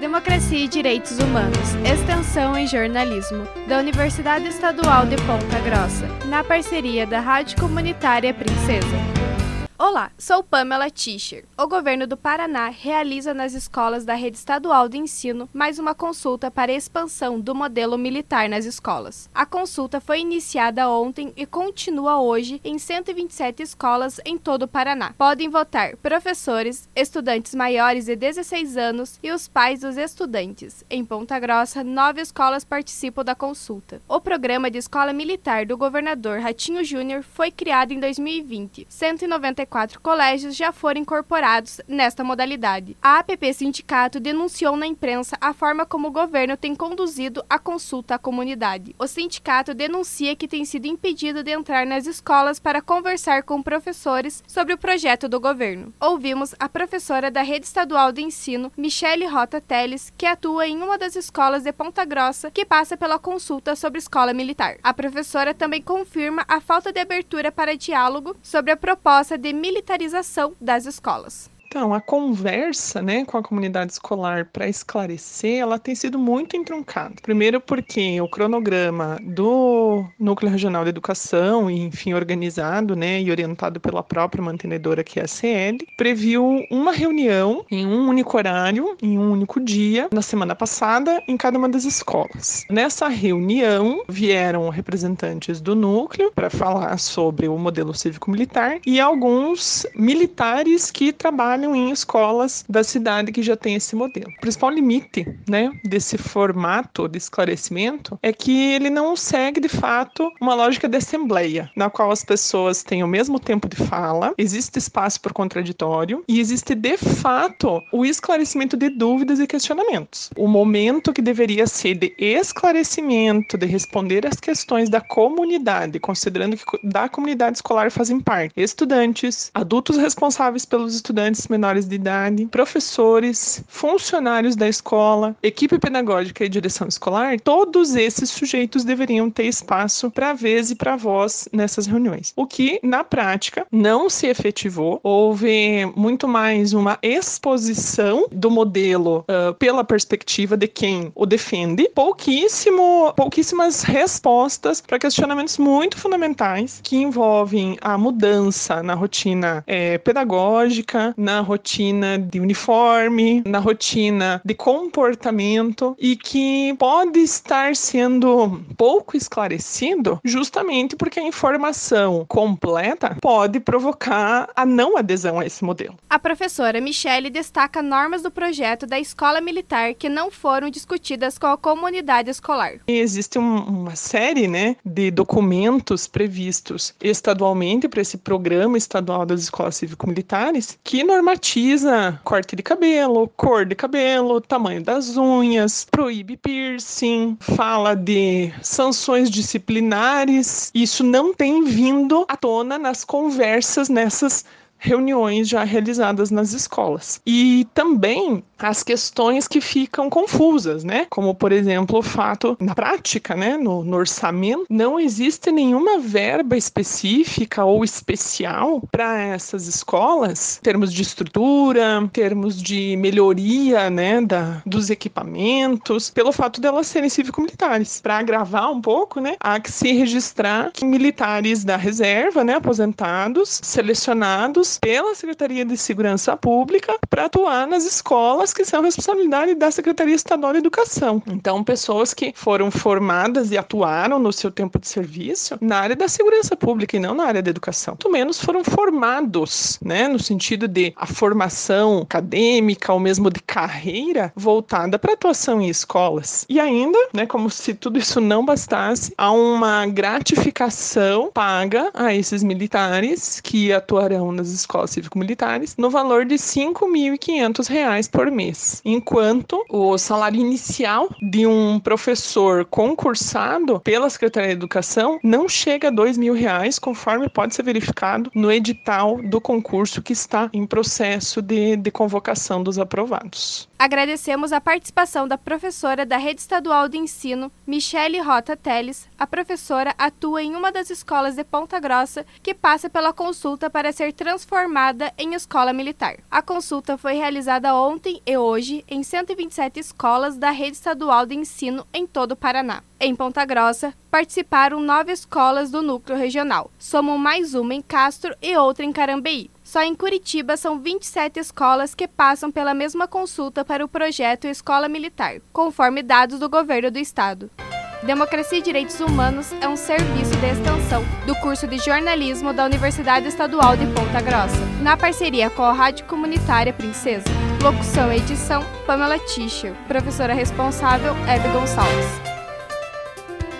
Democracia e Direitos Humanos, Extensão em Jornalismo, da Universidade Estadual de Ponta Grossa, na parceria da Rádio Comunitária Princesa. Olá, sou Pamela Tischer. O governo do Paraná realiza nas escolas da rede estadual de ensino mais uma consulta para expansão do modelo militar nas escolas. A consulta foi iniciada ontem e continua hoje em 127 escolas em todo o Paraná. Podem votar professores, estudantes maiores de 16 anos e os pais dos estudantes. Em Ponta Grossa, nove escolas participam da consulta. O programa de escola militar do governador Ratinho Júnior foi criado em 2020. 194 44 colégios já foram incorporados nesta modalidade. A APP Sindicato denunciou na imprensa a forma como o governo tem conduzido a consulta à comunidade. O sindicato denuncia que tem sido impedido de entrar nas escolas para conversar com professores sobre o projeto do governo. Ouvimos a professora da Rede Estadual de Ensino, Michele Rota Teles, que atua em uma das escolas de Ponta Grossa, que passa pela consulta sobre escola militar. A professora também confirma a falta de abertura para diálogo sobre a proposta de militarização das escolas. Então, a conversa né, com a comunidade escolar para esclarecer, ela tem sido muito entroncada. Primeiro porque o cronograma do Núcleo Regional de Educação, enfim, organizado né, e orientado pela própria mantenedora que é a CL, previu uma reunião em um único horário, em um único dia, na semana passada, em cada uma das escolas. Nessa reunião, vieram representantes do núcleo para falar sobre o modelo cívico-militar e alguns militares que trabalham trabalham em escolas da cidade que já tem esse modelo. O principal limite, né, desse formato de esclarecimento é que ele não segue de fato uma lógica de assembleia, na qual as pessoas têm o mesmo tempo de fala, existe espaço por contraditório e existe de fato o esclarecimento de dúvidas e questionamentos. O momento que deveria ser de esclarecimento, de responder às questões da comunidade, considerando que da comunidade escolar fazem parte estudantes, adultos responsáveis pelos estudantes menores de idade, professores, funcionários da escola, equipe pedagógica e direção escolar, todos esses sujeitos deveriam ter espaço para vez e para voz nessas reuniões. O que, na prática, não se efetivou. Houve muito mais uma exposição do modelo uh, pela perspectiva de quem o defende, pouquíssimo, pouquíssimas respostas para questionamentos muito fundamentais que envolvem a mudança na rotina é, pedagógica, na na rotina de uniforme, na rotina de comportamento e que pode estar sendo pouco esclarecido justamente porque a informação completa pode provocar a não adesão a esse modelo. A professora Michele destaca normas do projeto da escola militar que não foram discutidas com a comunidade escolar. Existe um, uma série né, de documentos previstos estadualmente para esse programa estadual das escolas cívico-militares que normalmente normatiza corte de cabelo, cor de cabelo, tamanho das unhas, proíbe piercing, fala de sanções disciplinares. Isso não tem vindo à tona nas conversas nessas reuniões já realizadas nas escolas. E também as questões que ficam confusas, né? Como, por exemplo, o fato, na prática, né, no, no orçamento, não existe nenhuma verba específica ou especial para essas escolas, em termos de estrutura, em termos de melhoria, né, da, dos equipamentos, pelo fato delas serem cívico-militares. Para agravar um pouco, né, há que se registrar que militares da reserva, né, aposentados, selecionados pela Secretaria de Segurança Pública para atuar nas escolas que são responsabilidade da Secretaria Estadual de Educação. Então, pessoas que foram formadas e atuaram no seu tempo de serviço na área da segurança pública e não na área da educação. Muito menos foram formados, né, no sentido de a formação acadêmica ou mesmo de carreira voltada para atuação em escolas. E ainda, né, como se tudo isso não bastasse, há uma gratificação paga a esses militares que atuarão nas escolas cívico-militares no valor de R$ 5.500 por mês, enquanto o salário inicial de um professor concursado pela Secretaria de Educação não chega a mil reais, conforme pode ser verificado no edital do concurso que está em processo de, de convocação dos aprovados. Agradecemos a participação da professora da Rede Estadual de Ensino, Michele Rota Teles. A professora atua em uma das escolas de Ponta Grossa que passa pela consulta para ser transformada transformada em escola militar. A consulta foi realizada ontem e hoje em 127 escolas da rede estadual de ensino em todo o Paraná. Em Ponta Grossa, participaram nove escolas do núcleo regional. Somam mais uma em Castro e outra em Carambeí. Só em Curitiba são 27 escolas que passam pela mesma consulta para o projeto Escola Militar, conforme dados do governo do estado. Democracia e Direitos Humanos é um serviço de extensão do curso de jornalismo da Universidade Estadual de Ponta Grossa, na parceria com a Rádio Comunitária Princesa. Locução e edição: Pamela Tischer. Professora responsável: Hebe Gonçalves.